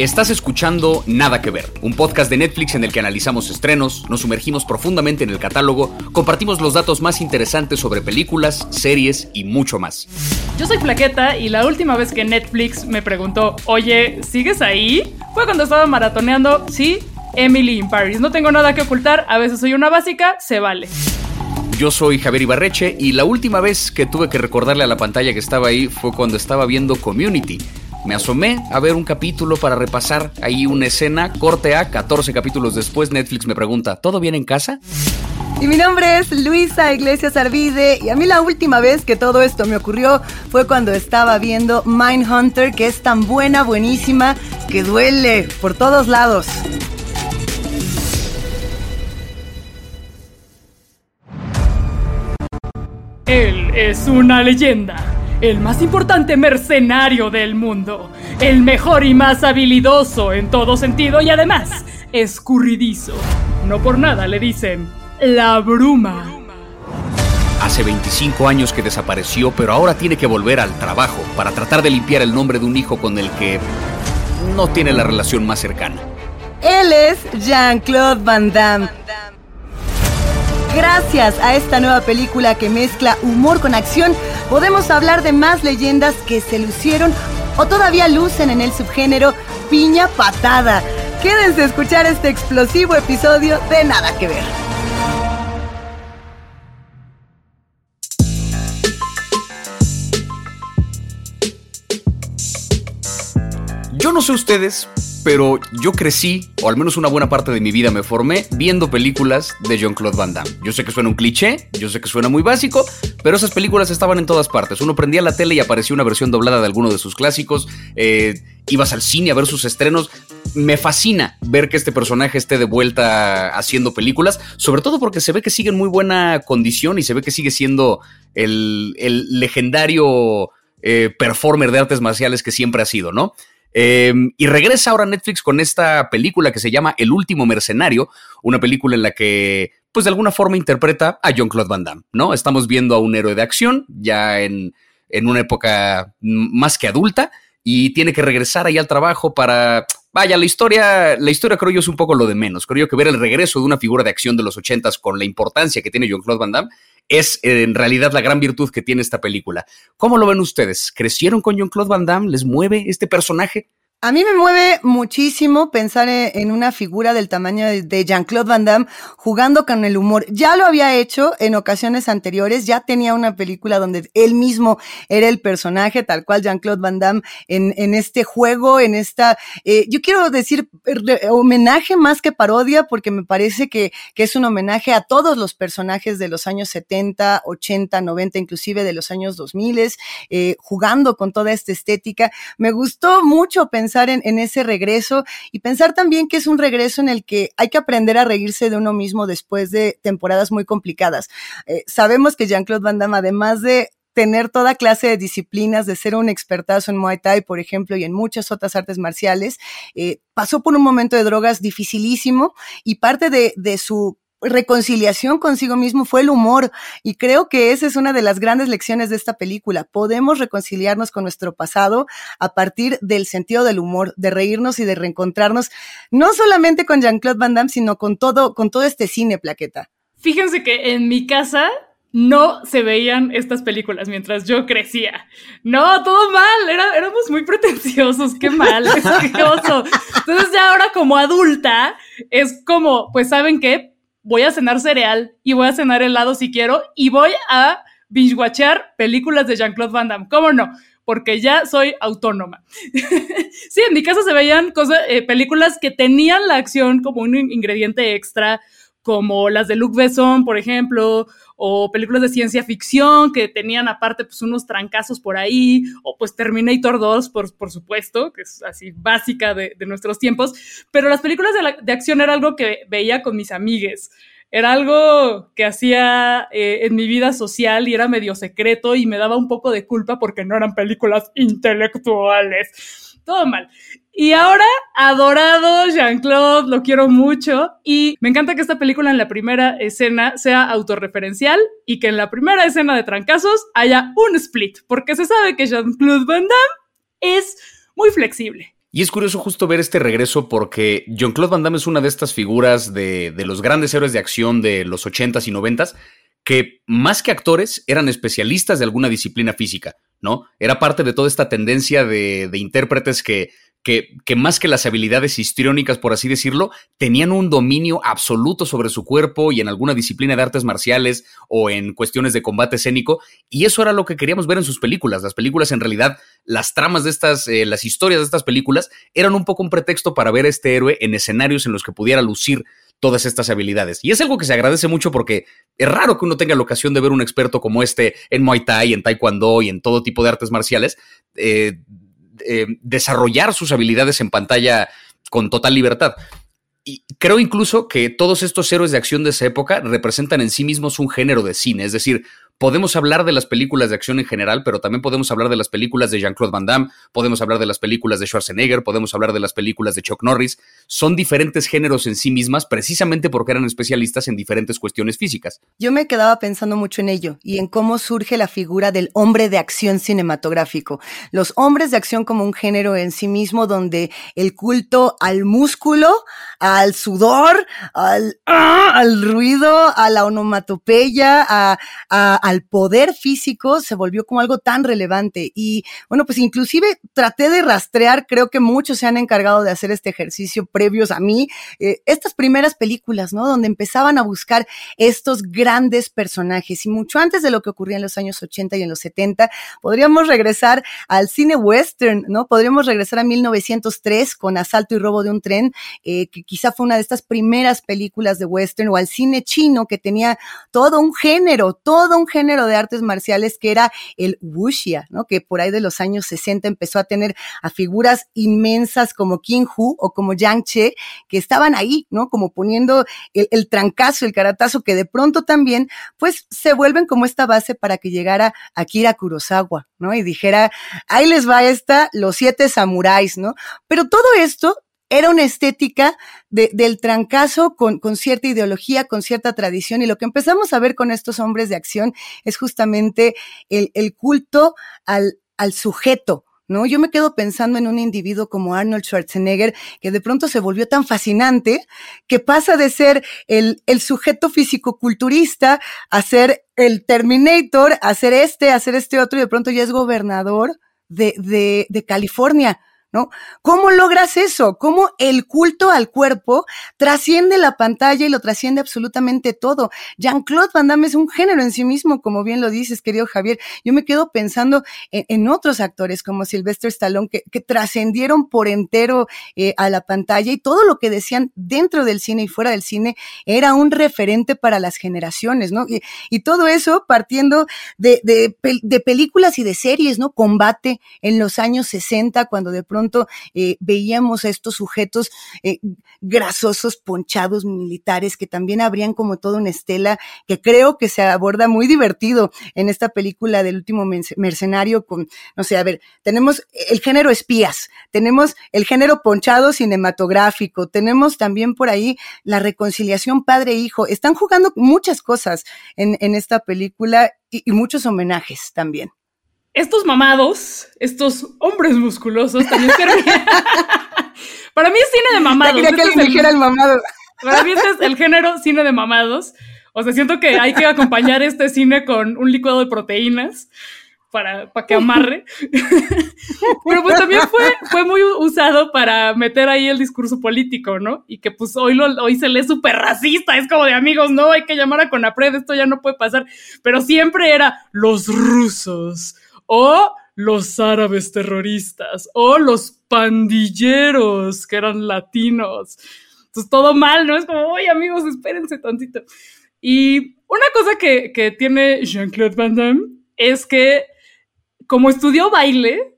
Estás escuchando Nada que Ver, un podcast de Netflix en el que analizamos estrenos, nos sumergimos profundamente en el catálogo, compartimos los datos más interesantes sobre películas, series y mucho más. Yo soy Plaqueta y la última vez que Netflix me preguntó, oye, ¿sigues ahí? Fue cuando estaba maratoneando, sí, Emily in Paris. No tengo nada que ocultar, a veces soy una básica, se vale. Yo soy Javier Ibarreche y la última vez que tuve que recordarle a la pantalla que estaba ahí fue cuando estaba viendo Community me asomé a ver un capítulo para repasar ahí una escena, corte A, 14 capítulos después, Netflix me pregunta, ¿todo bien en casa? Y mi nombre es Luisa Iglesias Arvide y a mí la última vez que todo esto me ocurrió fue cuando estaba viendo Mindhunter, que es tan buena, buenísima, que duele por todos lados. Él es una leyenda el más importante mercenario del mundo, el mejor y más habilidoso en todo sentido y además escurridizo. No por nada le dicen la bruma. Hace 25 años que desapareció, pero ahora tiene que volver al trabajo para tratar de limpiar el nombre de un hijo con el que no tiene la relación más cercana. Él es Jean-Claude Van Damme. Gracias a esta nueva película que mezcla humor con acción, podemos hablar de más leyendas que se lucieron o todavía lucen en el subgénero piña patada. Quédense a escuchar este explosivo episodio de Nada que ver. Yo no sé ustedes, pero yo crecí, o al menos una buena parte de mi vida me formé, viendo películas de Jean-Claude Van Damme. Yo sé que suena un cliché, yo sé que suena muy básico, pero esas películas estaban en todas partes. Uno prendía la tele y aparecía una versión doblada de alguno de sus clásicos, eh, ibas al cine a ver sus estrenos. Me fascina ver que este personaje esté de vuelta haciendo películas, sobre todo porque se ve que sigue en muy buena condición y se ve que sigue siendo el, legendario eh, performer de artes marciales que siempre ha sido, ¿no? Em, y regresa ahora Netflix con esta película que se llama El último mercenario, una película en la que, pues de alguna forma interpreta a Jean-Claude Van Damme, ¿no? Estamos viendo a un héroe de acción ya en, en una época más que adulta y tiene que regresar ahí al trabajo para Vaya, la historia, la historia creo yo es un poco lo de menos. Creo yo que ver el regreso de una figura de acción de los ochentas con la importancia que tiene Jean-Claude Van Damme es en realidad la gran virtud que tiene esta película. ¿Cómo lo ven ustedes? ¿Crecieron con Jean-Claude Van Damme? ¿Les mueve este personaje? A mí me mueve muchísimo pensar e, en una figura del tamaño de Jean-Claude Van Damme jugando con el humor. Ya lo había hecho en ocasiones anteriores, ya tenía una película donde él mismo era el personaje, tal cual Jean-Claude Van Damme, en, este juego, en esta, eh, yo quiero decir homenaje más que parodia, porque me parece que, que es un homenaje a todos los personajes de los años 70, 80, 90, inclusive de los años 2000, eh, jugando con toda esta estética. Me gustó mucho pensar pensar en, ese regreso y pensar también que es un regreso en el que hay que aprender a reírse de uno mismo después de temporadas muy complicadas. Eh, sabemos que Jean-Claude Van Damme, además de tener toda clase de disciplinas, de ser un expertazo en Muay Thai, por ejemplo, y en muchas otras artes marciales, eh, pasó por un momento de drogas dificilísimo y parte de, de su reconciliación consigo mismo fue el humor y creo que esa es una de las grandes lecciones de esta película. Podemos reconciliarnos con nuestro pasado a partir del sentido del humor, de reírnos y de reencontrarnos, no solamente con Jean-Claude Van Damme, sino con todo, con todo este cine plaqueta. Fíjense que en mi casa no se veían estas películas mientras yo crecía. No, todo mal, éramos muy pretenciosos, qué mal, qué oso. Entonces ya ahora como adulta es como, pues saben qué, voy a cenar cereal y voy a cenar helado si quiero y voy a binge-watchear películas de Jean-Claude Van Damme. ¿Cómo no? Porque ya soy autónoma. sí, en mi casa se veían cosas, eh, películas que tenían la acción como un ingrediente extra, como las de Luc Besson, por ejemplo, o películas de ciencia ficción que tenían aparte pues unos trancazos por ahí, o pues Terminator 2, por, por supuesto, que es así básica de, nuestros tiempos, pero las películas de, acción era algo que veía con mis amigues. Era algo que hacía eh, en mi vida social y era medio secreto y me daba un poco de culpa porque no eran películas intelectuales. Todo mal. Y ahora, adorado Jean-Claude, lo quiero mucho. Y me encanta que esta película en la primera escena sea autorreferencial y que en la primera escena de trancazos haya un split, porque se sabe que Jean-Claude Van Damme es muy flexible. Y es curioso justo ver este regreso porque Jean-Claude Van Damme es una de estas figuras de, de, los grandes héroes de acción de los 80s y 90s que más que actores eran especialistas de alguna disciplina física, ¿no? Era parte de toda esta tendencia de, de intérpretes que que, más que las habilidades histriónicas, por así decirlo, tenían un dominio absoluto sobre su cuerpo y en alguna disciplina de artes marciales o en cuestiones de combate escénico. Y eso era lo que queríamos ver en sus películas. Las películas, en realidad, las tramas de estas, eh, las historias de estas películas, eran un poco un pretexto para ver a este héroe en escenarios en los que pudiera lucir todas estas habilidades. Y es algo que se agradece mucho porque es raro que uno tenga la ocasión de ver un experto como este en Muay Thai, en Taekwondo y en todo tipo de artes marciales. Eh, eh, desarrollar sus habilidades en pantalla con total libertad. Y creo incluso que todos estos héroes de acción de esa época representan en sí mismos un género de cine, es decir, podemos hablar de las películas de acción en general, pero también podemos hablar de las películas de Jean-Claude Van Damme, podemos hablar de las películas de Schwarzenegger, podemos hablar de las películas de Chuck Norris. Son diferentes géneros en sí mismas, precisamente porque eran especialistas en diferentes cuestiones físicas. Yo me quedaba pensando mucho en ello y en cómo surge la figura del hombre de acción cinematográfico. Los hombres de acción como un género en sí mismo donde el culto al músculo, al sudor, al, ¡ah! ruido, a la onomatopeya, a, a al poder físico se volvió como algo tan relevante. Y bueno, pues inclusive traté de rastrear, creo que muchos se han encargado de hacer este ejercicio previos a mí, eh, estas primeras películas, ¿no? Donde empezaban a buscar estos grandes personajes. Y mucho antes de lo que ocurría en los años 80 y en los 70, podríamos regresar al cine western, ¿no? Podríamos regresar a 1903 con Asalto y Robo de un Tren, eh, que quizá fue una de estas primeras películas de western, o al cine chino que tenía todo un género, todo un género género de artes marciales que era el wuxia, ¿no? Que por ahí de los años 60 empezó a tener a figuras inmensas como King Hu o como Yang Che, que estaban ahí, ¿no? Como poniendo el, el trancazo, el caratazo, que de pronto también, pues, se vuelven como esta base para que llegara Akira Kurosawa, ¿no? Y dijera, ahí les va esta, los siete samuráis, ¿no? Pero todo esto era una estética de, del trancazo con, con, cierta ideología, con cierta tradición. Y lo que empezamos a ver con estos hombres de acción es justamente el, el culto al, al sujeto, ¿no? Yo me quedo pensando en un individuo como Arnold Schwarzenegger, que de pronto se volvió tan fascinante que pasa de ser el, el sujeto físico-culturista a ser el Terminator, a ser este, a ser este otro, y de pronto ya es gobernador de, de, de California. ¿No? ¿Cómo logras eso? ¿Cómo el culto al cuerpo trasciende la pantalla y lo trasciende absolutamente todo? Jean-Claude Van Damme es un género en sí mismo, como bien lo dices, querido Javier. Yo me quedo pensando en, otros actores como Sylvester Stallone que, que trascendieron por entero eh, a la pantalla y todo lo que decían dentro del cine y fuera del cine era un referente para las generaciones, ¿no? Y, todo eso partiendo de, de películas y de series, ¿no? Combate en los años 60, cuando de pronto pronto eh, veíamos a estos sujetos eh, grasosos, ponchados, militares, que también habrían como toda una estela que creo que se aborda muy divertido en esta película del último mercenario con, no sé, a ver, tenemos el género espías, tenemos el género ponchado cinematográfico, tenemos también por ahí la reconciliación padre-hijo, están jugando muchas cosas en, esta película y muchos homenajes también estos mamados, estos hombres musculosos también servían. Para mí es cine de mamados. Este que es el, el mamado. Para mí este es el género cine de mamados. O sea, siento que hay que acompañar este cine con un licuado de proteínas para, para que amarre. Pero pues también fue, fue muy usado para meter ahí el discurso político, ¿no? Y que pues hoy, lo, hoy se lee súper racista, es como de amigos, no, hay que llamar a Conapred, esto ya no puede pasar. Pero siempre era los rusos, o los árabes terroristas, o los pandilleros que eran latinos. Entonces todo mal, ¿no? Es como, oye amigos, espérense tantito. Y una cosa que, que tiene Jean-Claude Van Damme es que como estudió baile,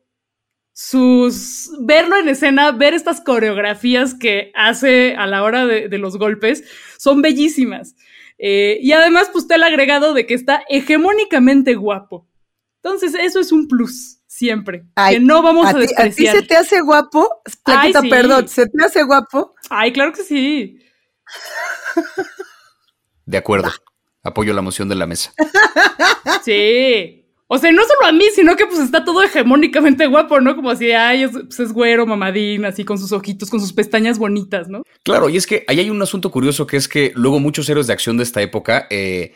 sus verlo en escena, ver estas coreografías que hace a la hora de, los golpes, son bellísimas. Eh, y además, pues está el agregado de que está hegemónicamente guapo. Entonces, eso es un plus, siempre. que no vamos a, a despreciar. ¿A ti se te hace guapo? Plaquita, perdón, ¿se te hace guapo? Ay, claro que sí. De acuerdo. Apoyo la moción de la mesa. Sí. O sea, no solo a mí, sino que pues está todo hegemónicamente guapo, ¿no? Como así, ay, es, pues, es güero, mamadín, así con sus ojitos, con sus pestañas bonitas, ¿no? Claro, y es que ahí hay un asunto curioso que es que luego muchos héroes de acción de esta época eh,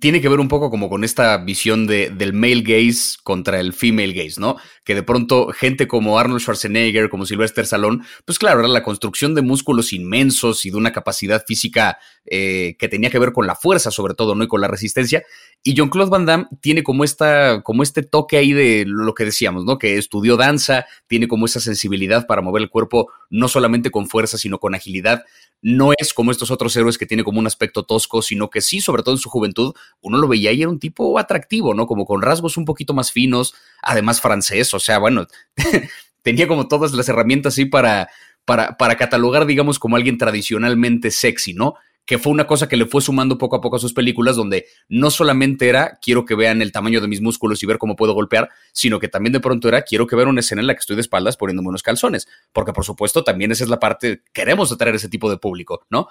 tiene que ver un poco como con esta visión de, del male gaze contra el female gaze, ¿no? Que de pronto gente como Arnold Schwarzenegger, como Sylvester Stallone, pues claro, era la construcción de músculos inmensos y de una capacidad física eh, que tenía que ver con la fuerza, sobre todo, ¿no? Y con la resistencia. Y John Claude Van Damme tiene como esta, como este toque ahí de lo que decíamos, ¿no? Que estudió danza, tiene como esa sensibilidad para mover el cuerpo no solamente con fuerza, sino con agilidad no es como estos otros héroes que tiene como un aspecto tosco, sino que sí, sobre todo en su juventud, uno lo veía y era un tipo atractivo, ¿no? Como con rasgos un poquito más finos, además francés, o sea, bueno, tenía como todas las herramientas así para, para, para catalogar, digamos, como alguien tradicionalmente sexy, ¿no? Que fue una cosa que le fue sumando poco a poco a sus películas, donde no solamente era quiero que vean el tamaño de mis músculos y ver cómo puedo golpear, sino que también de pronto era quiero que vean una escena en la que estoy de espaldas poniéndome unos calzones, porque por supuesto también esa es la parte, queremos atraer ese tipo de público, ¿no?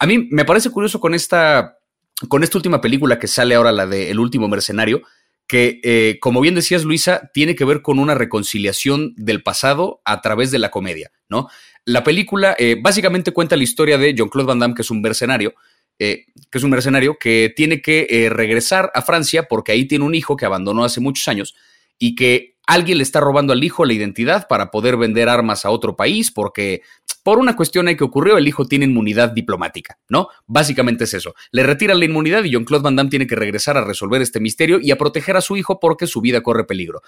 A mí me parece curioso con esta, con esta última película que sale ahora, la de El último mercenario, que, eh, como bien decías, Luisa, tiene que ver con una reconciliación del pasado a través de la comedia, ¿no? La película eh, básicamente cuenta la historia de Jean-Claude Van Damme, que es un mercenario, eh, que es un mercenario que tiene que regresar a Francia porque ahí tiene un hijo que abandonó hace muchos años y que alguien le está robando al hijo la identidad para poder vender armas a otro país porque por una cuestión que ocurrió, el hijo tiene inmunidad diplomática, ¿no? Básicamente es eso. Le retiran la inmunidad y Jean-Claude Van Damme tiene que regresar a resolver este misterio y a proteger a su hijo porque su vida corre peligro.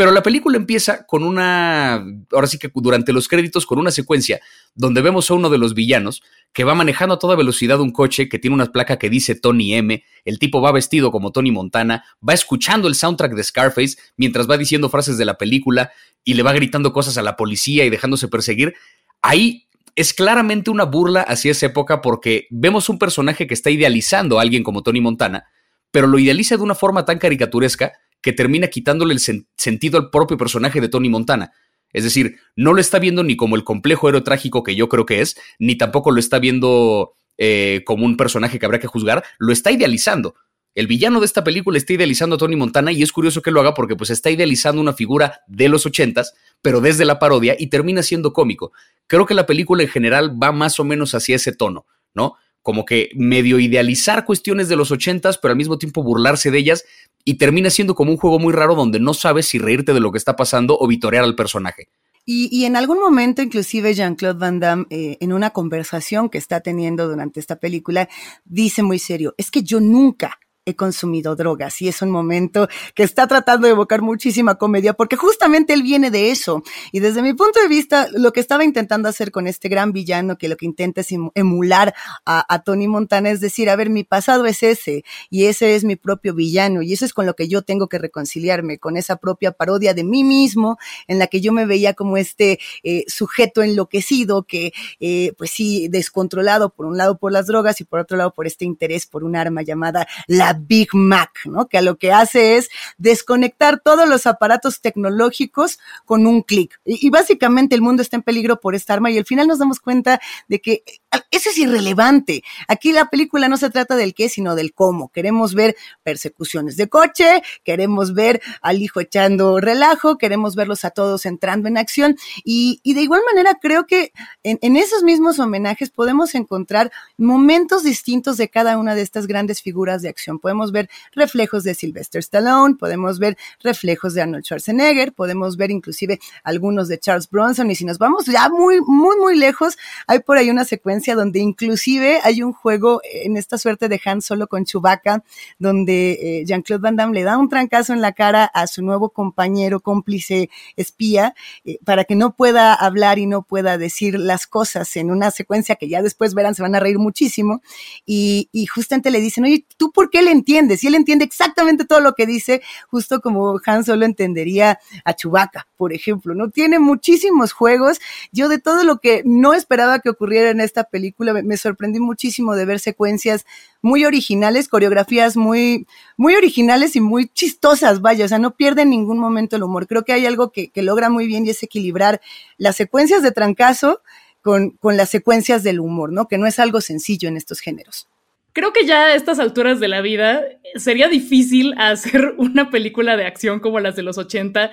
Pero la película empieza con una, ahora sí que durante los créditos, con una secuencia donde vemos a uno de los villanos que va manejando a toda velocidad un coche que tiene una placa que dice Tony M. El tipo va vestido como Tony Montana, va escuchando el soundtrack de Scarface mientras va diciendo frases de la película y le va gritando cosas a la policía y dejándose perseguir. Ahí es claramente una burla hacia esa época porque vemos un personaje que está idealizando a alguien como Tony Montana, pero lo idealiza de una forma tan caricaturesca que termina quitándole el sentido al propio personaje de Tony Montana. Es decir, no lo está viendo ni como el complejo héroe trágico que yo creo que es, ni tampoco lo está viendo eh, como un personaje que habrá que juzgar, lo está idealizando. El villano de esta película está idealizando a Tony Montana y es curioso que lo haga porque pues está idealizando una figura de los ochentas, pero desde la parodia y termina siendo cómico. Creo que la película en general va más o menos hacia ese tono, ¿no? Como que medio idealizar cuestiones de los ochentas, pero al mismo tiempo burlarse de ellas, y termina siendo como un juego muy raro donde no sabes si reírte de lo que está pasando o vitorear al personaje. Y, en algún momento, inclusive Jean-Claude Van Damme, eh, en una conversación que está teniendo durante esta película, dice muy serio, es que yo nunca he consumido drogas y es un momento que está tratando de evocar muchísima comedia porque justamente él viene de eso. Y desde mi punto de vista lo que estaba intentando hacer con este gran villano que lo que intenta es emular a, Tony Montana es decir, a ver, mi pasado es ese y ese es mi propio villano y eso es con lo que yo tengo que reconciliarme, con esa propia parodia de mí mismo en la que yo me veía como este eh, sujeto enloquecido que eh, pues sí, descontrolado por un lado por las drogas y por otro lado por este interés por un arma llamada la Big Mac, ¿no? Que a lo que hace es desconectar todos los aparatos tecnológicos con un clic. Y, y, básicamente el mundo está en peligro por esta arma y al final nos damos cuenta de que eso es irrelevante. Aquí la película no se trata del qué, sino del cómo. Queremos ver persecuciones de coche, queremos ver al hijo echando relajo, queremos verlos a todos entrando en acción. Y, de igual manera creo que en, en, esos mismos homenajes podemos encontrar momentos distintos de cada una de estas grandes figuras de acción. Podemos ver reflejos de Sylvester Stallone, podemos ver reflejos de Arnold Schwarzenegger, podemos ver inclusive algunos de Charles Bronson. Y si nos vamos ya muy, muy, muy lejos, hay por ahí una secuencia donde inclusive hay un juego en esta suerte de Han Solo con Chewbacca, donde eh, Jean-Claude Van Damme le da un trancazo en la cara a su nuevo compañero, cómplice, espía, eh, para que no pueda hablar y no pueda decir las cosas en una secuencia que ya después verán, se van a reír muchísimo. Y, y justamente le dicen, oye, ¿tú por qué le entiendes? Y él entiende exactamente todo lo que dice, justo como Han Solo entendería a Chewbacca, por ejemplo, ¿no? Tiene muchísimos juegos. Yo de todo lo que no esperaba que ocurriera en esta película. Me, sorprendí muchísimo de ver secuencias muy originales, coreografías muy, muy originales y muy chistosas, vaya, o sea, no pierde en ningún momento el humor. Creo que hay algo que, logra muy bien y es equilibrar las secuencias de trancazo con, con las secuencias del humor, ¿no? Que no es algo sencillo en estos géneros creo que ya a estas alturas de la vida sería difícil hacer una película de acción como las de los 80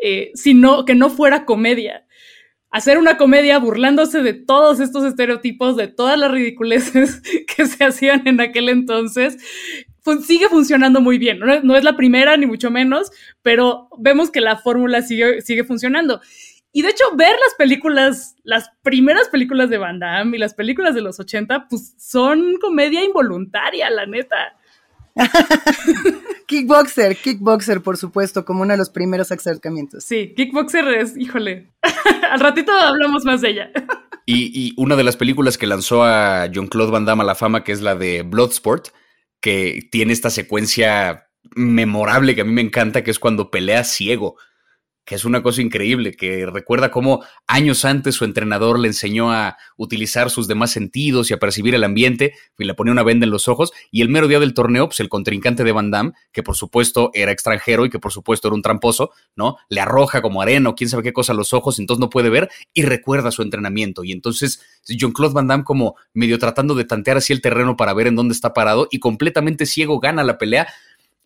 eh, sino que no fuera comedia. Hacer una comedia burlándose de todos estos estereotipos, de todas las ridiculeces que se hacían en aquel entonces, sigue funcionando muy bien. No, es la primera, ni mucho menos, pero vemos que la fórmula sigue, sigue funcionando. Y de hecho, ver las películas, las primeras películas de Van Damme y las películas de los 80, pues son comedia involuntaria, la neta. kickboxer, kickboxer, por supuesto, como uno de los primeros acercamientos. Sí, kickboxer es, híjole, al ratito hablamos más de ella. y, una de las películas que lanzó a John Claude Van Damme a la fama, que es la de Bloodsport, que tiene esta secuencia memorable que a mí me encanta, que es cuando pelea ciego que es una cosa increíble, que recuerda cómo años antes su entrenador le enseñó a utilizar sus demás sentidos y a percibir el ambiente, y le ponía una venda en los ojos, y el mero día del torneo, pues el contrincante de Van Damme, que por supuesto era extranjero y que por supuesto era un tramposo, ¿no? Le arroja como arena o quién sabe qué cosa a los ojos, entonces no puede ver y recuerda su entrenamiento. Y entonces John-Claude Van Damme como medio tratando de tantear así el terreno para ver en dónde está parado y completamente ciego gana la pelea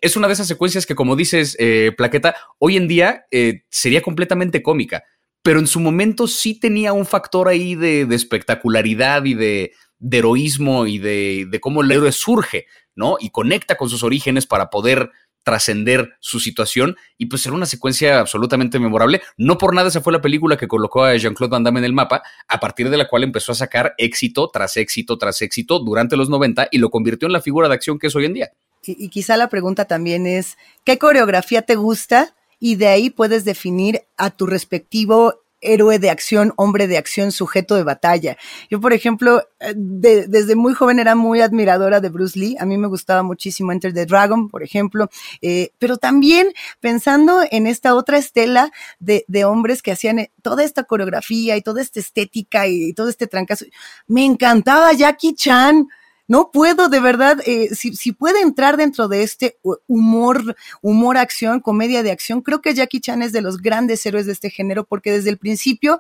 es una de esas secuencias que, como dices, eh, Plaqueta, hoy en día eh, sería completamente cómica, pero en su momento sí tenía un factor ahí de, espectacularidad y de, heroísmo y de, de, cómo el héroe surge, ¿no? Y conecta con sus orígenes para poder trascender su situación y pues era una secuencia absolutamente memorable. No por nada esa fue la película que colocó a Jean-Claude Van Damme en el mapa, a partir de la cual empezó a sacar éxito tras éxito tras éxito durante los 90 y lo convirtió en la figura de acción que es hoy en día y, quizá la pregunta también es, ¿qué coreografía te gusta? Y de ahí puedes definir a tu respectivo héroe de acción, hombre de acción, sujeto de batalla. Yo, por ejemplo, eh, desde muy joven era muy admiradora de Bruce Lee. A mí me gustaba muchísimo Enter the Dragon, por ejemplo. Eh, pero también pensando en esta otra estela de, de, hombres que hacían eh, toda esta coreografía y toda esta estética y todo este trancazo. Me encantaba Jackie Chan no puedo de verdad, eh, si, si, puede entrar dentro de este humor, humor acción, comedia de acción, creo que Jackie Chan es de los grandes héroes de este género porque desde el principio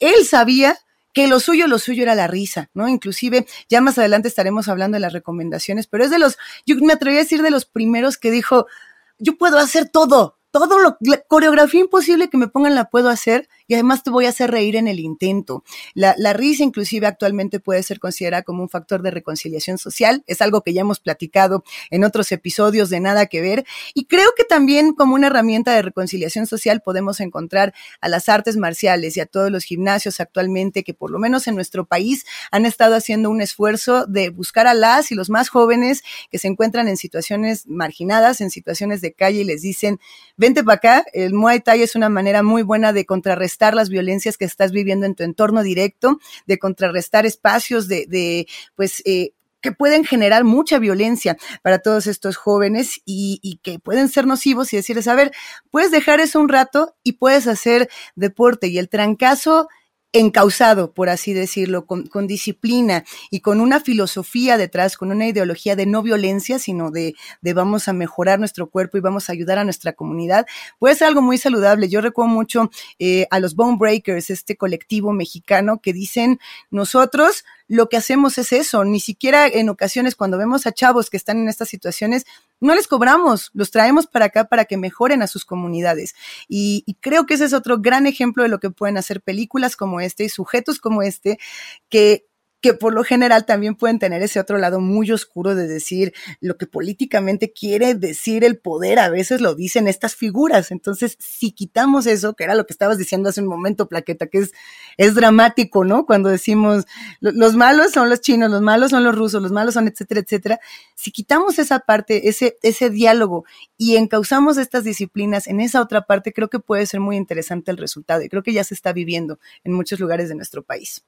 él sabía que lo suyo, lo suyo era la risa, ¿no? Inclusive, ya más adelante estaremos hablando de las recomendaciones, pero es de los, yo me atreví a decir de los primeros que dijo, yo puedo hacer todo, todo lo, la coreografía imposible que me pongan la puedo hacer y además te voy a hacer reír en el intento. La, la, risa inclusive actualmente puede ser considerada como un factor de reconciliación social, es algo que ya hemos platicado en otros episodios de Nada que Ver, y creo que también como una herramienta de reconciliación social podemos encontrar a las artes marciales y a todos los gimnasios actualmente que por lo menos en nuestro país han estado haciendo un esfuerzo de buscar a las y los más jóvenes que se encuentran en situaciones marginadas, en situaciones de calle y les dicen, vente para acá, el Muay Thai es una manera muy buena de contrarrestar las violencias que estás viviendo en tu entorno directo, de contrarrestar espacios de, de pues, eh, que pueden generar mucha violencia para todos estos jóvenes y, y, que pueden ser nocivos y decirles, a ver, puedes dejar eso un rato y puedes hacer deporte y el trancazo encausado, por así decirlo, con, disciplina y con una filosofía detrás, con una ideología de no violencia, sino de, de, vamos a mejorar nuestro cuerpo y vamos a ayudar a nuestra comunidad, puede ser algo muy saludable. Yo recuerdo mucho eh, a los Bone Breakers, este colectivo mexicano que dicen, nosotros lo que hacemos es eso, ni siquiera en ocasiones cuando vemos a chavos que están en estas situaciones, no les cobramos, los traemos para acá para que mejoren a sus comunidades. Y, creo que ese es otro gran ejemplo de lo que pueden hacer películas como este y sujetos como este, que que por lo general también pueden tener ese otro lado muy oscuro de decir lo que políticamente quiere decir el poder, a veces lo dicen estas figuras. Entonces, si quitamos eso, que era lo que estabas diciendo hace un momento, Plaqueta, que es, es dramático, ¿no? Cuando decimos los malos son los chinos, los malos son los rusos, los malos son etcétera, etcétera. Si quitamos esa parte, ese, ese diálogo y encauzamos estas disciplinas en esa otra parte, creo que puede ser muy interesante el resultado y creo que ya se está viviendo en muchos lugares de nuestro país.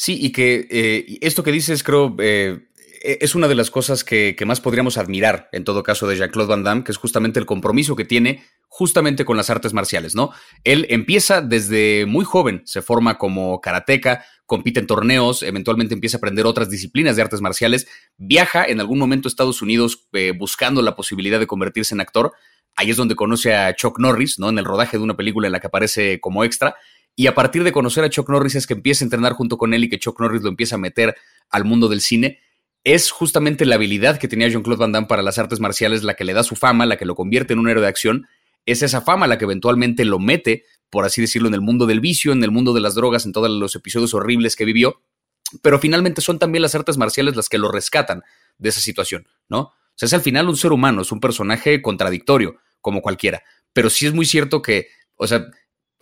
Sí, y que eh, esto que dices, creo, eh, e-, es una de las cosas que, más podríamos admirar, en todo caso, de Jean-Claude Van Damme, que es justamente el compromiso que tiene justamente con las artes marciales, ¿no? Él empieza desde muy joven, se forma como karateca, compite en torneos, eventualmente empieza a aprender otras disciplinas de artes marciales, viaja en algún momento a Estados Unidos eh, buscando la posibilidad de convertirse en actor. Ahí es donde conoce a Chuck Norris, ¿no? En el rodaje de una película en la que aparece como extra y a partir de conocer a Chuck Norris es que empieza a entrenar junto con él y que Chuck Norris lo empieza a meter al mundo del cine. es justamente la habilidad que tenía Jean-Claude Van Damme para las artes marciales la que le da su fama, la que lo convierte en un héroe de acción. Es esa fama la que eventualmente lo mete, por así decirlo, en el mundo del vicio, en el mundo de las drogas, en todos los episodios horribles que vivió. Pero finalmente son también las artes marciales las que lo rescatan de esa situación, ¿no? O sea, es al final un ser humano, es un personaje contradictorio, como cualquiera. Pero sí es muy cierto que, o sea,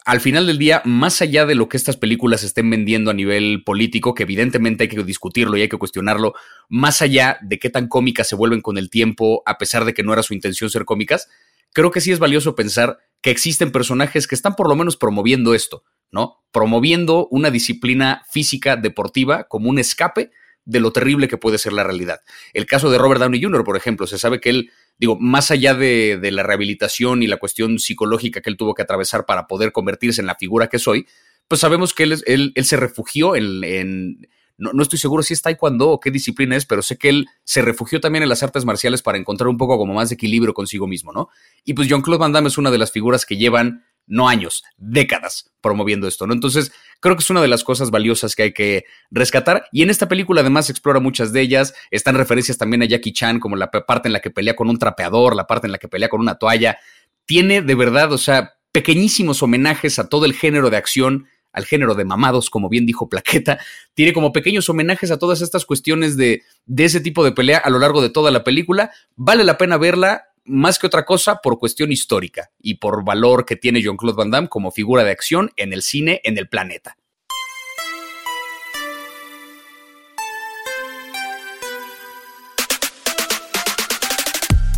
al final del día, más allá de lo que estas películas estén vendiendo a nivel político, que evidentemente hay que discutirlo y hay que cuestionarlo, más allá de qué tan cómicas se vuelven con el tiempo, a pesar de que no era su intención ser cómicas, creo que sí es valioso pensar que existen personajes que están por lo menos promoviendo esto, ¿no? Promoviendo una disciplina física deportiva como un escape de lo terrible que puede ser la realidad. El caso de Robert Downey Jr., por ejemplo, se sabe que él digo, más allá de, la rehabilitación y la cuestión psicológica que él tuvo que atravesar para poder convertirse en la figura que soy, pues sabemos que él, él, él se refugió en, no, no, estoy seguro si es taekwondo o qué disciplina es, pero sé que él se refugió también en las artes marciales para encontrar un poco como más de equilibrio consigo mismo, ¿no? Y pues Jean-Claude Van Damme es una de las figuras que llevan no años, décadas promoviendo esto, ¿no? Entonces, creo que es una de las cosas valiosas que hay que rescatar. Y en esta película además explora muchas de ellas. Están referencias también a Jackie Chan, como la parte en la que pelea con un trapeador, la parte en la que pelea con una toalla. Tiene de verdad, o sea, pequeñísimos homenajes a todo el género de acción al género de mamados, como bien dijo Plaqueta, tiene como pequeños homenajes a todas estas cuestiones de, de ese tipo de pelea a lo largo de toda la película. Vale la pena verla, más que otra cosa por cuestión histórica y por valor que tiene Jean-Claude Van Damme como figura de acción en el cine en el planeta.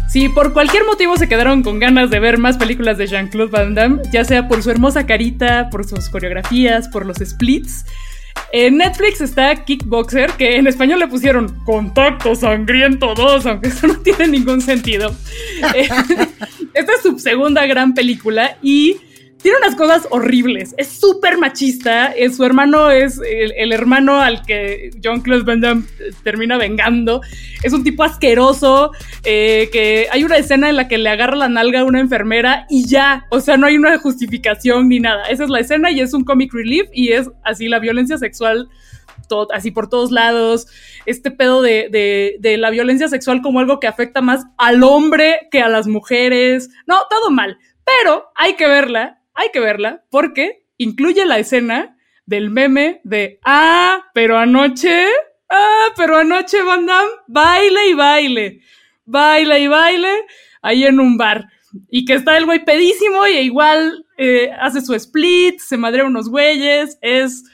Si por cualquier motivo se quedaron con ganas de ver más películas de Jean-Claude Van Damme, ya sea por su hermosa carita, por sus coreografías, por los splits, en Netflix está Kickboxer, que en español le pusieron Contacto Sangriento 2, aunque eso no tiene ningún sentido. Eh, esta es su segunda gran película y tiene unas cosas horribles. Es súper machista. Eh, su hermano es el, hermano al que John Claude Van Damme eh, termina vengando. Es un tipo asqueroso. Eh, que hay una escena en la que le agarra la nalga a una enfermera y ya. O sea, no hay una justificación ni nada. Esa es la escena y es un comic relief y es así la violencia sexual. así por todos lados, este pedo de, de la violencia sexual como algo que afecta más al hombre que a las mujeres. No, todo mal. Pero hay que verla hay que verla porque incluye la escena del meme de, ah, pero anoche, ah, pero anoche Van Damme, baile y baile, baile y baile, ahí en un bar. Y que está el güey pedísimo y igual eh, hace su split, se madrea unos güeyes, es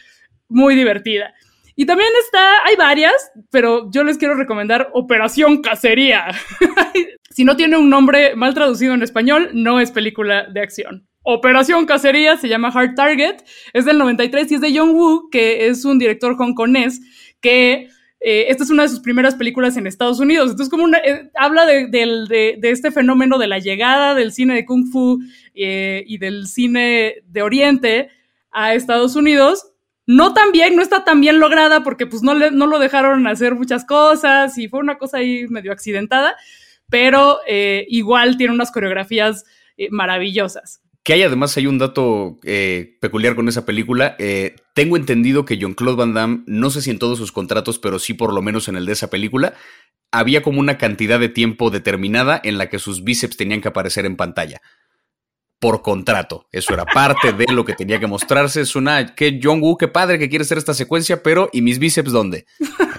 muy divertida. Y también está, hay varias, pero yo les quiero recomendar Operación Cacería. si no tiene un nombre mal traducido en español, no es película de acción. Operación Cacería se llama Hard Target, es del 93 y es de John Woo, que es un director hongkonés que eh, esta es una de sus primeras películas en Estados Unidos. Entonces, como eh, habla de, este fenómeno de la llegada del cine de Kung Fu eh, y del cine de Oriente a Estados Unidos. No tan bien, no está tan bien lograda porque pues no, no lo dejaron hacer muchas cosas y fue una cosa ahí medio accidentada, pero igual tiene unas coreografías maravillosas. Que hay además hay un dato eh, peculiar con esa película. Eh, tengo entendido que Jean-Claude Van Damme, no sé si en todos sus contratos, pero sí por lo menos en el de esa película, había como una cantidad de tiempo determinada en la que sus bíceps tenían que aparecer en pantalla. Por contrato. Eso era parte de lo que tenía que mostrarse. Es una, que John Woo, qué padre que quiere hacer esta secuencia, pero ¿y mis bíceps dónde?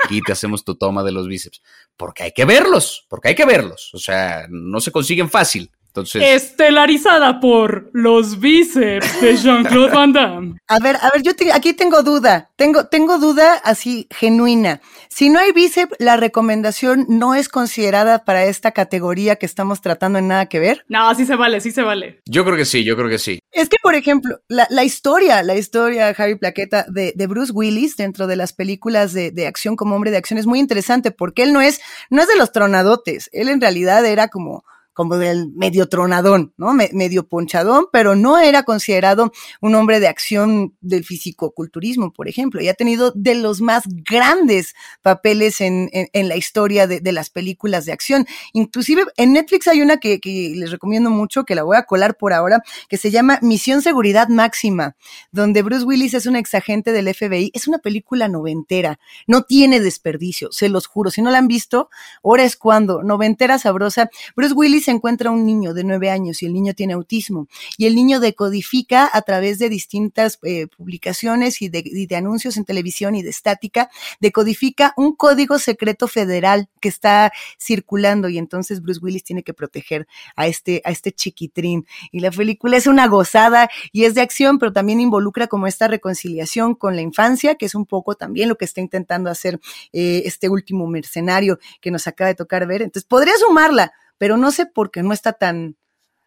Aquí te hacemos tu toma de los bíceps. Porque hay que verlos, porque hay que verlos. O sea, no se consiguen fácil. Estelarizada por los bíceps de Jean-Claude Van Damme. A ver, a ver, yo aquí tengo duda. Tengo, tengo duda así genuina. Si no hay bíceps, ¿la recomendación no es considerada para esta categoría que estamos tratando en nada que ver? No, sí se vale, sí se vale. Yo creo que sí, yo creo que sí. Es que, por ejemplo, la, historia, la historia, Harry Plaqueta, de, Bruce Willis dentro de las películas de, de, acción como hombre de acción es muy interesante porque él no es, no es de los tronadotes. Él en realidad era como como del medio tronadón, ¿no? medio ponchadón, pero no era considerado un hombre de acción del fisicoculturismo, por ejemplo, y ha tenido de los más grandes papeles en, en, la historia de, de, las películas de acción. Inclusive en Netflix hay una que, que les recomiendo mucho, que la voy a colar por ahora, que se llama Misión Seguridad Máxima, donde Bruce Willis es un exagente del FBI. Es una película noventera, no tiene desperdicio, se los juro. Si no la han visto, ahora es cuando, noventera sabrosa. Bruce Willis se encuentra un niño de nueve años y el niño tiene autismo y el niño decodifica a través de distintas eh, publicaciones y de, y de, anuncios en televisión y de estática, decodifica un código secreto federal que está circulando y entonces Bruce Willis tiene que proteger a este, a este chiquitrín. Y la película es una gozada y es de acción, pero también involucra como esta reconciliación con la infancia, que es un poco también lo que está intentando hacer eh, este último mercenario que nos acaba de tocar ver. Entonces podría sumarla, pero no sé por qué no está tan,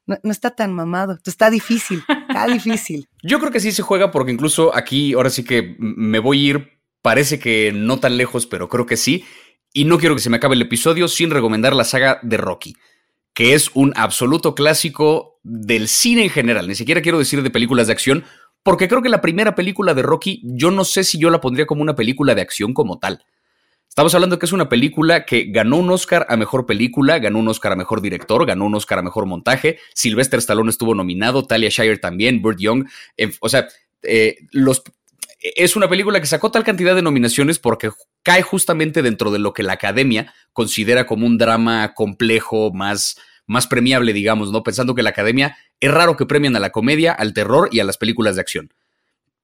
no, está tan mamado. está difícil, está difícil. Yo creo que sí se juega porque incluso aquí, ahora sí que me voy a ir, parece que no tan lejos, pero creo que sí. Y no quiero que se me acabe el episodio sin recomendar la saga de Rocky, que es un absoluto clásico del cine en general. Ni siquiera quiero decir de películas de acción, porque creo que la primera película de Rocky, yo no sé si yo la pondría como una película de acción como tal. Estamos hablando que es una película que ganó un Oscar a mejor película, ganó un Oscar a mejor director, ganó un Oscar a mejor montaje. Sylvester Stallone estuvo nominado, Talia Shire también, Burt Young. o sea, eh, los, es una película que sacó tal cantidad de nominaciones porque cae justamente dentro de lo que la academia considera como un drama complejo, más, más premiable, digamos, ¿no? Pensando que la academia es raro que premian a la comedia, al terror y a las películas de acción.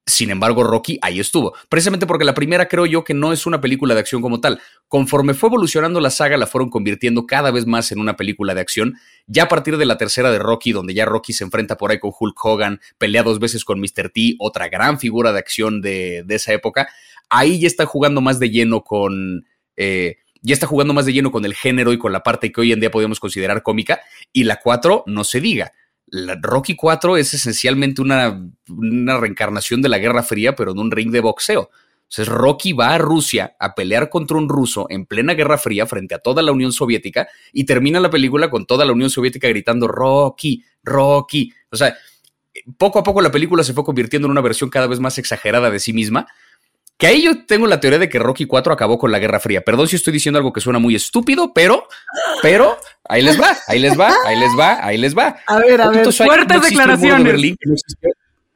Sin embargo, Rocky ahí estuvo. Precisamente porque la primera creo yo que no es una película de acción como tal. Conforme fue evolucionando la saga, la fueron convirtiendo cada vez más en una película de acción. Ya a partir de la tercera de Rocky, donde ya Rocky se enfrenta por ahí con Hulk Hogan, pelea dos veces con Mr. T, otra gran figura de acción de, esa época, ahí ya está jugando más de lleno con... Eh, ya está jugando más de lleno con el género y con la parte que hoy en día podemos considerar cómica. Y la 4, no se diga Rocky 4 es esencialmente una, una, reencarnación de la Guerra Fría, pero en un ring de boxeo. Entonces Rocky va a Rusia a pelear contra un ruso en plena Guerra Fría frente a toda la Unión Soviética y termina la película con toda la Unión Soviética gritando Rocky, Rocky. O sea, poco a poco la película se fue convirtiendo en una versión cada vez más exagerada de sí misma que ahí yo tengo la teoría de que Rocky 4 acabó con la Guerra Fría. Perdón si estoy diciendo algo que suena muy estúpido, pero, pero, ahí les va, ahí les va, ahí les va, ahí les va. A ver, a ver, fuertes declaraciones.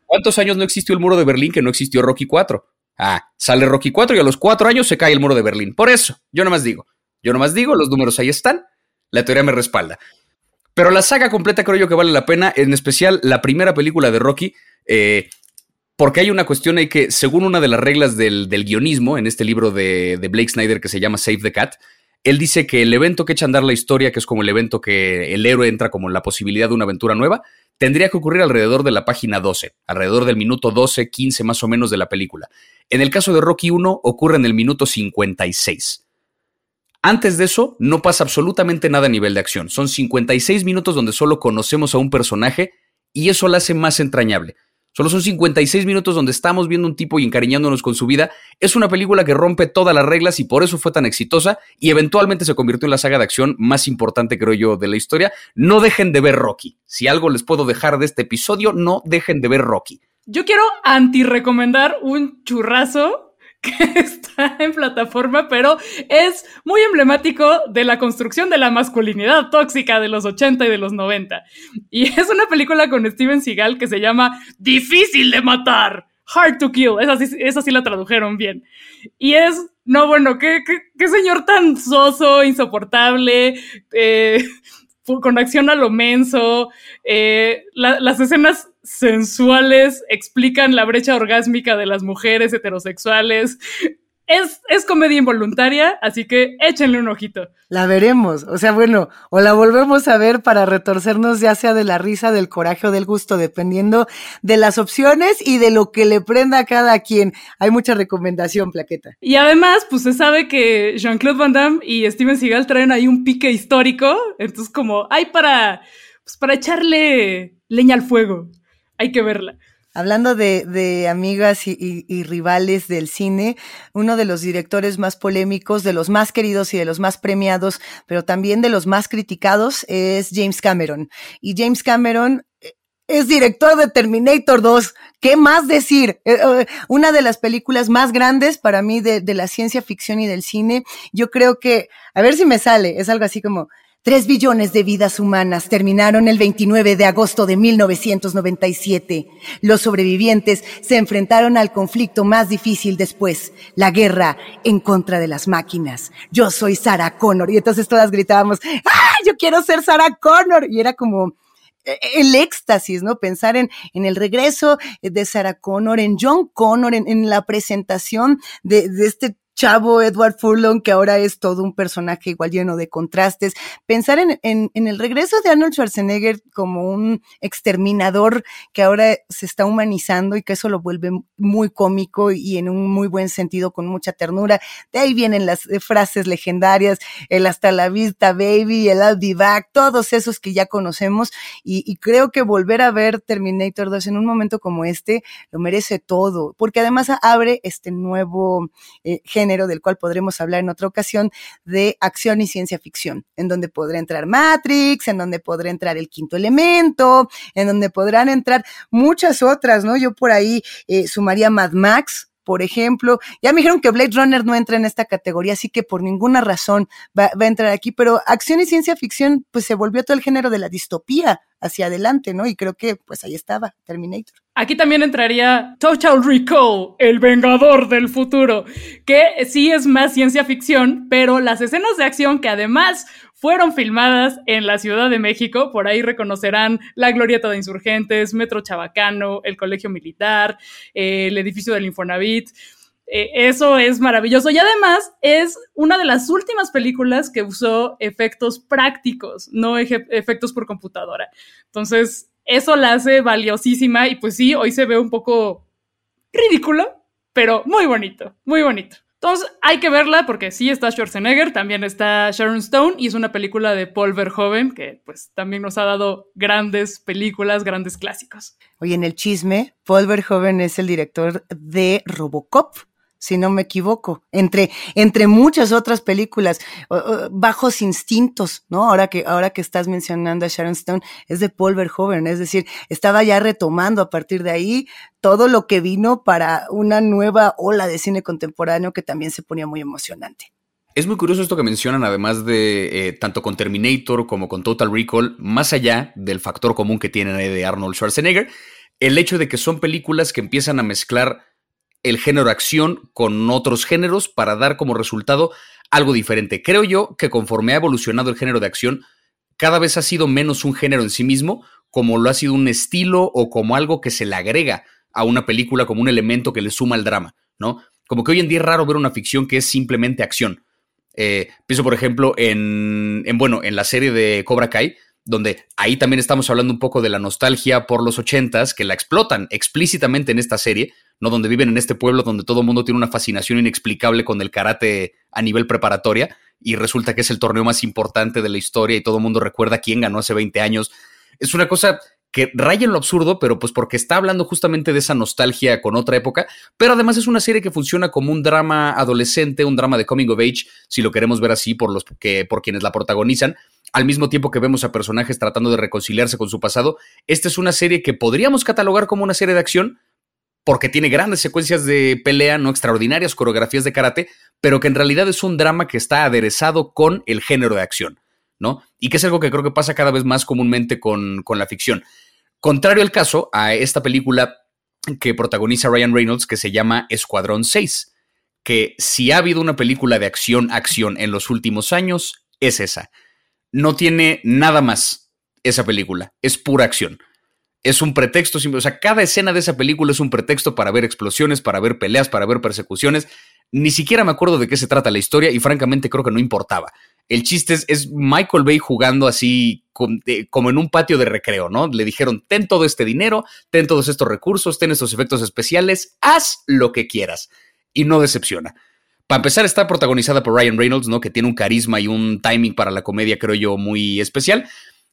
¿Cuántos años no existió el muro de Berlín que no existió Rocky 4? Ah, sale Rocky 4 y a los cuatro años se cae el muro de Berlín. Por eso, yo nomás digo, yo nomás digo, los números ahí están, la teoría me respalda. Pero la saga completa creo yo que vale la pena, en especial la primera película de Rocky. Eh, porque hay una cuestión ahí que, según una de las reglas del, guionismo en este libro de, Blake Snyder que se llama Save the Cat, él dice que el evento que echa a andar la historia, que es como el evento que el héroe entra como la posibilidad de una aventura nueva, tendría que ocurrir alrededor de la página 12, alrededor del minuto 12, 15 más o menos de la película. En el caso de Rocky 1 ocurre en el minuto 56. Antes de eso, no pasa absolutamente nada a nivel de acción. Son 56 minutos donde solo conocemos a un personaje y eso la hace más entrañable. Solo son 56 minutos donde estamos viendo un tipo y encariñándonos con su vida. Es una película que rompe todas las reglas y por eso fue tan exitosa y eventualmente se convirtió en la saga de acción más importante, creo yo, de la historia. No dejen de ver Rocky. Si algo les puedo dejar de este episodio, no dejen de ver Rocky. Yo quiero anti-recomendar un churrazo que está en plataforma, pero es muy emblemático de la construcción de la masculinidad tóxica de los 80 y de los 90. Y es una película con Steven Seagal que se llama Difícil de matar. Hard to Kill, esa sí, esa sí la tradujeron bien. Y es, no, bueno, qué, qué, señor tan soso, insoportable, eh, con acción a lo menso. Eh, las escenas sensuales explican la brecha orgásmica de las mujeres heterosexuales. Es, es, comedia involuntaria, así que échenle un ojito. La veremos, o sea, bueno, o la volvemos a ver para retorcernos ya sea de la risa, del coraje o del gusto, dependiendo de las opciones y de lo que le prenda a cada quien. Hay mucha recomendación, plaqueta. Y además, pues se sabe que Jean-Claude Van Damme y Steven Seagal traen ahí un pique histórico, entonces como hay para, pues para echarle leña al fuego hay que verla. Hablando de, amigas y, rivales del cine, uno de los directores más polémicos, de los más queridos y de los más premiados, pero también de los más criticados, es James Cameron. Y James Cameron eh, es director de Terminator 2. ¿Qué más decir? Eh, eh, una de las películas más grandes para mí de, de la ciencia ficción y del cine. Yo creo que, a ver si me sale, es algo así como Tres billones de vidas humanas terminaron el 29 de agosto de 1997. Los sobrevivientes se enfrentaron al conflicto más difícil después, la guerra en contra de las máquinas. Yo soy Sarah Connor. Y entonces todas gritábamos, ¡ah, yo quiero ser Sarah Connor! Y era como, eh, el éxtasis, ¿no? Pensar en, en, el regreso de Sarah Connor, en John Connor, en, en la presentación de, de, este chavo Edward Furlong, que ahora es todo un personaje igual lleno de contrastes. Pensar en, el regreso de Arnold Schwarzenegger como un exterminador que ahora se está humanizando y que eso lo vuelve muy cómico y en un muy buen sentido, con mucha ternura. De ahí vienen las eh, frases legendarias, el hasta la vista, baby, el I'll be back, todos esos que ya conocemos. Y, y creo que volver a ver Terminator 2 en un momento como este lo merece todo, porque además abre este nuevo eh, género del cual podremos hablar en otra ocasión, de acción y ciencia ficción, en donde podrá entrar Matrix, en donde podrá entrar el quinto elemento, en donde podrán entrar muchas otras, ¿no? Yo por ahí eh, sumaría Mad Max, por ejemplo. Ya me dijeron que Blade Runner no entra en esta categoría, así que por ninguna razón va, a entrar aquí, pero acción y ciencia ficción, pues se volvió todo el género de la distopía hacia adelante, ¿no? Y creo que pues ahí estaba Terminator. Aquí también entraría Total Recall, el Vengador del futuro, que sí es más ciencia ficción, pero las escenas de acción que además fueron filmadas en la Ciudad de México, por ahí reconocerán la Glorieta de Insurgentes, Metro Chabacano, el Colegio Militar, eh, el edificio del Infonavit. Eh, eso es maravilloso y además es una de las últimas películas que usó efectos prácticos, no efectos por computadora. Entonces, eso la hace valiosísima y pues sí, hoy se ve un poco ridículo, pero muy bonito, muy bonito. Entonces hay que verla porque sí está Schwarzenegger, también está Sharon Stone y es una película de Paul Verhoeven que pues también nos ha dado grandes películas, grandes clásicos. Oye, en el chisme, Paul Verhoeven es el director de Robocop si no me equivoco, entre, entre muchas otras películas, Bajos Instintos, ¿no? Ahora que, ahora que estás mencionando a Sharon Stone, es de Paul Verhoeven, es decir, estaba ya retomando a partir de ahí todo lo que vino para una nueva ola de cine contemporáneo que también se ponía muy emocionante. Es muy curioso esto que mencionan, además de eh, tanto con Terminator como con Total Recall, más allá del factor común que tienen de Arnold Schwarzenegger, el hecho de que son películas que empiezan a mezclar el género acción con otros géneros para dar como resultado algo diferente. Creo yo que conforme ha evolucionado el género de acción, cada vez ha sido menos un género en sí mismo, como lo ha sido un estilo o como algo que se le agrega a una película como un elemento que le suma al drama, ¿no? Como que hoy en día es raro ver una ficción que es simplemente acción. Eh, pienso, por ejemplo, en, en, bueno, en la serie de Cobra Kai, donde ahí también estamos hablando un poco de la nostalgia por los ochentas, que la explotan explícitamente en esta serie, ¿no? Donde viven en este pueblo donde todo el mundo tiene una fascinación inexplicable con el karate a nivel preparatoria y resulta que es el torneo más importante de la historia y todo el mundo recuerda quién ganó hace 20 años. Es una cosa que raya en lo absurdo, pero pues porque está hablando justamente de esa nostalgia con otra época, pero además es una serie que funciona como un drama adolescente, un drama de coming of age, si lo queremos ver así por los que por quienes la protagonizan, al mismo tiempo que vemos a personajes tratando de reconciliarse con su pasado. Esta es una serie que podríamos catalogar como una serie de acción, porque tiene grandes secuencias de pelea, no extraordinarias coreografías de karate, pero que en realidad es un drama que está aderezado con el género de acción, ¿no? Y que es algo que creo que pasa cada vez más comúnmente con, con la ficción. Contrario al caso a esta película que protagoniza Ryan Reynolds que se llama Escuadrón 6, que si ha habido una película de acción, acción en los últimos años, es esa. No tiene nada más esa película, es pura acción es un pretexto, o sea, cada escena de esa película es un pretexto para ver explosiones, para ver peleas, para ver persecuciones. Ni siquiera me acuerdo de qué se trata la historia y francamente creo que no importaba. El chiste es, Michael Bay jugando así como en un patio de recreo, ¿no? Le dijeron, ten todo este dinero, ten todos estos recursos, ten estos efectos especiales, haz lo que quieras. Y no decepciona. Para empezar, está protagonizada por Ryan Reynolds, ¿no? Que tiene un carisma y un timing para la comedia, creo yo, muy especial.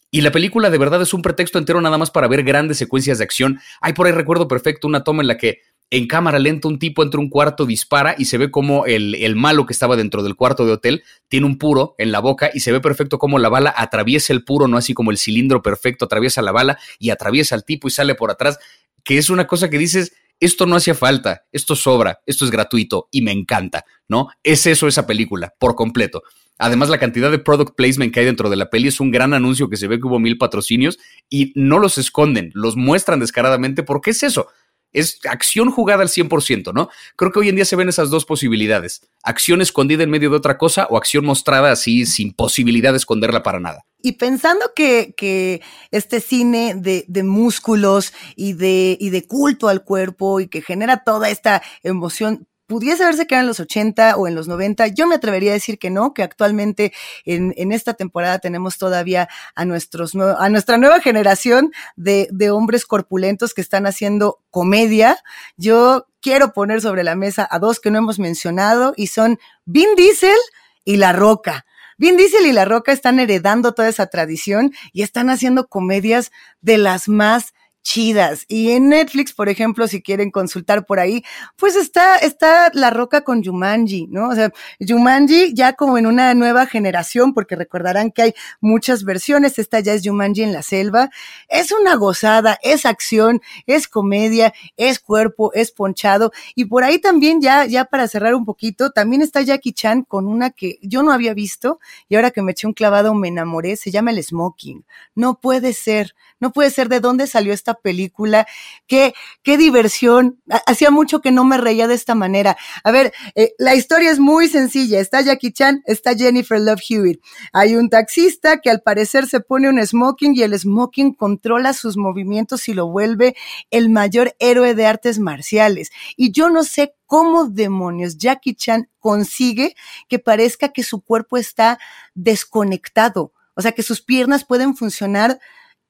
Y la película de verdad es un pretexto entero nada más para ver grandes secuencias de acción. Hay por ahí recuerdo perfecto una toma en la que en cámara lenta un tipo entra a un cuarto, dispara y se ve como el, el, malo que estaba dentro del cuarto de hotel tiene un puro en la boca y se ve perfecto como la bala atraviesa el puro, no así como el cilindro perfecto atraviesa la bala y atraviesa al tipo y sale por atrás, que es una cosa que dices, esto no hacía falta, esto sobra, esto es gratuito y me encanta, ¿no? Es eso esa película, por completo. Además, la cantidad de product placement que hay dentro de la peli es un gran anuncio que se ve que hubo mil patrocinios y no los esconden, los muestran descaradamente porque es eso. Es acción jugada al 100%, ¿no? Creo que hoy en día se ven esas dos posibilidades. Acción escondida en medio de otra cosa o acción mostrada así sin posibilidad de esconderla para nada. Y pensando que, este cine de, de músculos y de, y de culto al cuerpo y que genera toda esta emoción pudiese verse que eran los 80 o en los 90. Yo me atrevería a decir que no, que actualmente en, en esta temporada tenemos todavía a, nuestros, a nuestra nueva generación de, de hombres corpulentos que están haciendo comedia. Yo quiero poner sobre la mesa a dos que no hemos mencionado y son Vin Diesel y La Roca. Vin Diesel y La Roca están heredando toda esa tradición y están haciendo comedias de las más chidas. Y en Netflix, por ejemplo, si quieren consultar por ahí, pues está, está La Roca con Jumanji, ¿no? O sea, Jumanji ya como en una nueva generación, porque recordarán que hay muchas versiones, esta ya es Jumanji en la selva. Es una gozada, es acción, es comedia, es cuerpo, es ponchado. Y por ahí también ya, ya para cerrar un poquito, también está Jackie Chan con una que yo no había visto y ahora que me eché un clavado me enamoré, se llama El Smoking. No puede ser, no puede ser de dónde salió esta película, qué, qué diversión. Hacía mucho que no me reía de esta manera. A ver, eh, la historia es muy sencilla. Está Jackie Chan, está Jennifer Love Hewitt. Hay un taxista que al parecer se pone un smoking y el smoking controla sus movimientos y lo vuelve el mayor héroe de artes marciales. Y yo no sé cómo demonios Jackie Chan consigue que parezca que su cuerpo está desconectado. O sea, que sus piernas pueden funcionar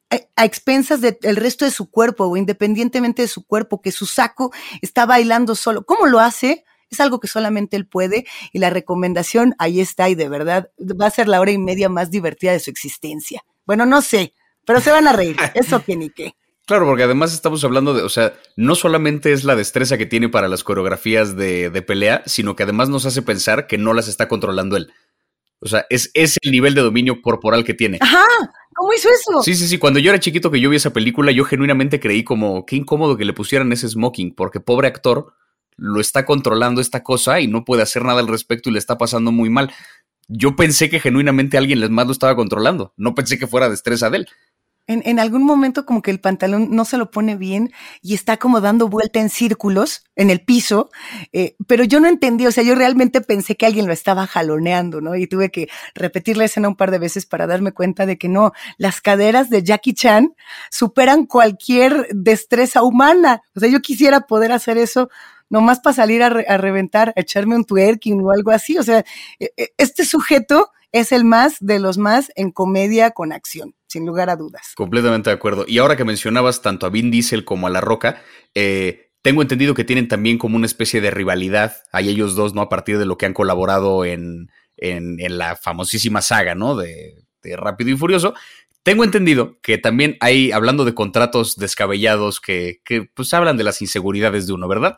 a expensas del resto de su cuerpo o independientemente de su cuerpo, que su saco está bailando solo. ¿Cómo lo hace? Es algo que solamente él puede y la recomendación ahí está y de verdad va a ser la hora y media más divertida de su existencia. Bueno, no sé, pero se van a reír. Eso que ni qué. Claro, porque además estamos hablando de, o sea, no solamente es la destreza que tiene para las coreografías de, de pelea, sino que además nos hace pensar que no las está controlando él. O sea, es, es el nivel de dominio corporal que tiene. Ajá, ¿cómo hizo eso? Sí, sí, sí. Cuando yo era chiquito que yo vi esa película, yo genuinamente creí como qué incómodo que le pusieran ese smoking, porque pobre actor lo está controlando esta cosa y no puede hacer nada al respecto y le está pasando muy mal. Yo pensé que genuinamente alguien más lo estaba controlando. No pensé que fuera destreza de él. En, algún momento como que el pantalón no se lo pone bien y está como dando vuelta en círculos en el piso, eh, pero yo no entendí, o sea, yo realmente pensé que alguien lo estaba jaloneando, ¿no? Y tuve que repetir la escena un par de veces para darme cuenta de que no, las caderas de Jackie Chan superan cualquier destreza humana. O sea, yo quisiera poder hacer eso nomás para salir a, a reventar, a echarme un twerking o algo así. O sea, e, e, este sujeto es el más de los más en comedia con acción, sin lugar a dudas. Completamente de acuerdo. Y ahora que mencionabas tanto a Vin Diesel como a La Roca, eh, tengo entendido que tienen también como una especie de rivalidad, hay ellos dos, ¿no? A partir de lo que han colaborado en, en, la famosísima saga, ¿no? De, de Rápido y Furioso. Tengo entendido que también hay, hablando de contratos descabellados que, que pues hablan de las inseguridades de uno, ¿verdad?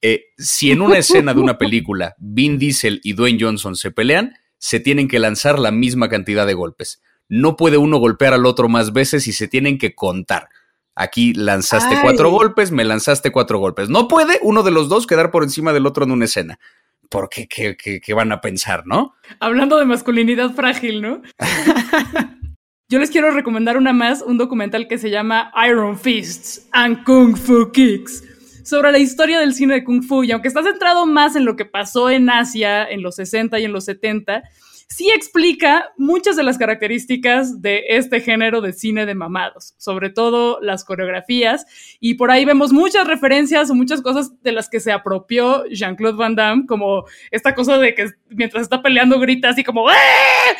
Eh, si en una escena de una película Vin Diesel y Dwayne Johnson se pelean, se tienen que lanzar la misma cantidad de golpes. No puede uno golpear al otro más veces y se tienen que contar. Aquí lanzaste Ay. cuatro golpes, me lanzaste cuatro golpes. No puede uno de los dos quedar por encima del otro en una escena. Porque, ¿qué, qué, qué van a pensar, no? Hablando de masculinidad frágil, ¿no? Yo les quiero recomendar una más, un documental que se llama Iron Fists and Kung Fu Kicks sobre la historia del cine de Kung Fu. Y aunque está centrado más en lo que pasó en Asia en los 60 y en los 70, sí explica muchas de las características de este género de cine de mamados, sobre todo las coreografías. Y por ahí vemos muchas referencias o muchas cosas de las que se apropió Jean-Claude Van Damme, como esta cosa de que mientras está peleando grita así como ¡Eh!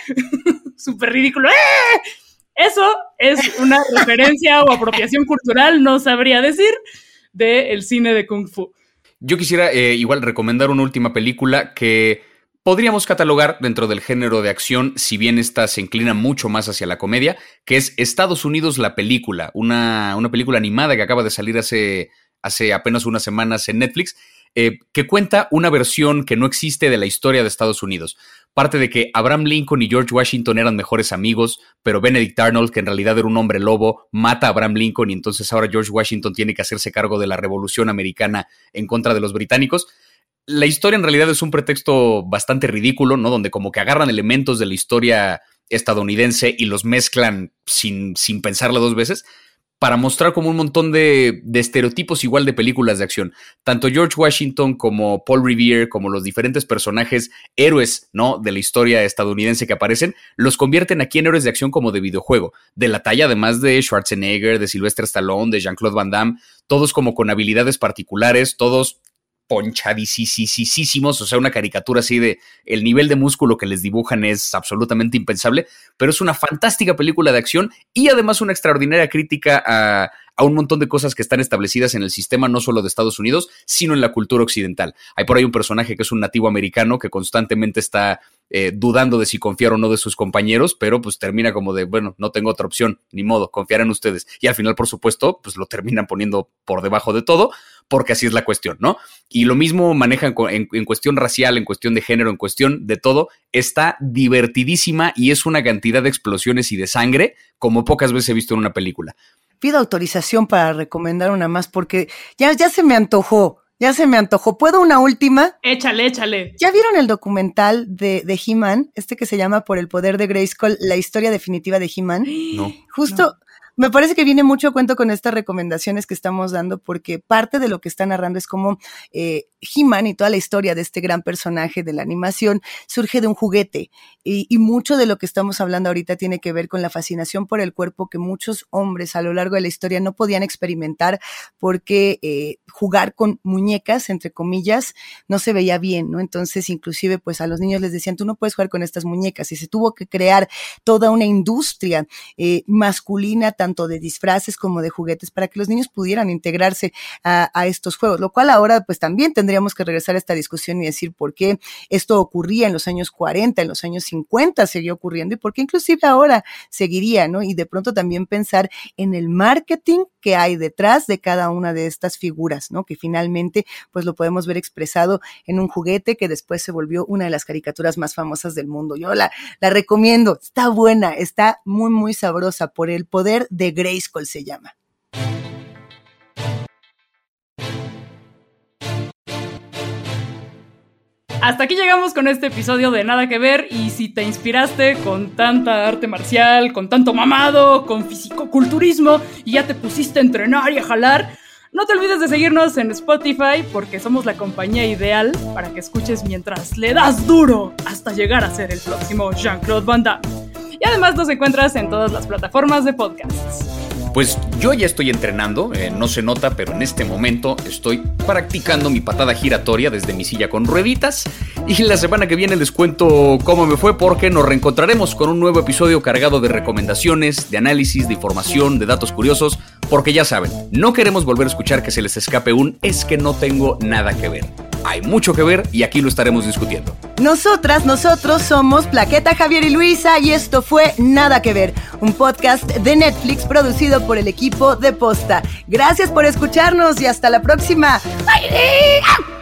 Súper ridículo. ¡Eh! Eso es una referencia o apropiación cultural, no sabría decir del cine de Kung Fu. Yo quisiera eh, igual recomendar una última película que podríamos catalogar dentro del género de acción, si bien esta se inclina mucho más hacia la comedia, que es Estados Unidos la película, una, una película animada que acaba de salir hace, hace apenas unas semanas en Netflix, eh, que cuenta una versión que no existe de la historia de Estados Unidos. Parte de que Abraham Lincoln y George Washington eran mejores amigos, pero Benedict Arnold, que en realidad era un hombre lobo, mata a Abraham Lincoln y entonces ahora George Washington tiene que hacerse cargo de la revolución americana en contra de los británicos la historia en realidad es un pretexto bastante ridículo, ¿no? Donde como que agarran elementos de la historia estadounidense y los mezclan sin, sin pensarla dos veces para mostrar como un montón de, estereotipos igual de películas de acción. Tanto George Washington como Paul Revere, como los diferentes personajes héroes, ¿no? De la historia estadounidense que aparecen, los convierten aquí en héroes de acción como de videojuego. De la talla además de Schwarzenegger, de Sylvester Stallone, de Jean-Claude Van Damme, todos como con habilidades particulares, todos ponchadísimos, o sea, una caricatura así de el nivel de músculo que les dibujan es absolutamente impensable, pero es una fantástica película de acción y además una extraordinaria crítica a, a un montón de cosas que están establecidas en el sistema no solo de Estados Unidos, sino en la cultura occidental. Hay por ahí un personaje que es un nativo americano que constantemente está eh, dudando de si confiar o no de sus compañeros, pero pues termina como de, bueno, no tengo otra opción, ni modo, confiar en ustedes. Y al final, por supuesto, pues lo terminan poniendo por debajo de todo, porque así es la cuestión, ¿no? Y lo mismo manejan en, en cuestión racial, en cuestión de género, en cuestión de todo, está divertidísima y es una cantidad de explosiones y de sangre como pocas veces he visto en una película. Pido autorización para recomendar una más porque ya, ya se me antojó. Ya se me antojó. ¿Puedo una última? Échale, échale. ¿Ya vieron el documental de, de He-Man? Este que se llama Por el poder de Grayskull, la historia definitiva de He-Man. No. Justo, No. Me parece que viene mucho cuento con estas recomendaciones que estamos dando, porque parte de lo que está narrando es como eh, He-Man y toda la historia de este gran personaje de la animación surge de un juguete. Y, y mucho de lo que estamos hablando ahorita tiene que ver con la fascinación por el cuerpo que muchos hombres a lo largo de la historia no podían experimentar porque eh, jugar con muñecas, entre comillas, no se veía bien, ¿no? Entonces, inclusive, pues a los niños les decían, tú no puedes jugar con estas muñecas. Y se tuvo que crear toda una industria eh, masculina, tanto de disfraces como de juguetes, para que los niños pudieran integrarse a, estos juegos. Lo cual ahora, pues también tendríamos que regresar a esta discusión y decir por qué esto ocurría en los años 40, en los años 50 seguía ocurriendo y por qué inclusive ahora seguiría, ¿no? Y de pronto también pensar en el marketing que hay detrás de cada una de estas figuras, ¿no? Que finalmente, pues lo podemos ver expresado en un juguete que después se volvió una de las caricaturas más famosas del mundo. Yo la, la recomiendo, está buena, está muy, muy sabrosa, por el poder de Grayskull se llama. Hasta aquí llegamos con este episodio de Nada que Ver y si te inspiraste con tanta arte marcial, con tanto mamado, con fisicoculturismo y ya te pusiste a entrenar y a jalar, no te olvides de seguirnos en Spotify porque somos la compañía ideal para que escuches mientras le das duro hasta llegar a ser el próximo Jean-Claude Van Damme. Y además nos encuentras en todas las plataformas de podcasts. Pues yo ya estoy entrenando, eh, no se nota, pero en este momento estoy practicando mi patada giratoria desde mi silla con rueditas. Y la semana que viene les cuento cómo me fue porque nos reencontraremos con un nuevo episodio cargado de recomendaciones, de análisis, de información, de datos curiosos, porque ya saben, no queremos volver a escuchar que se les escape un es que no tengo nada que ver. Hay mucho que ver y aquí lo estaremos discutiendo. Nosotras, nosotros somos Plaqueta Javier y Luisa y esto fue Nada que ver, un podcast de Netflix producido por el equipo de Posta. Gracias por escucharnos y hasta la próxima. ¡Bye!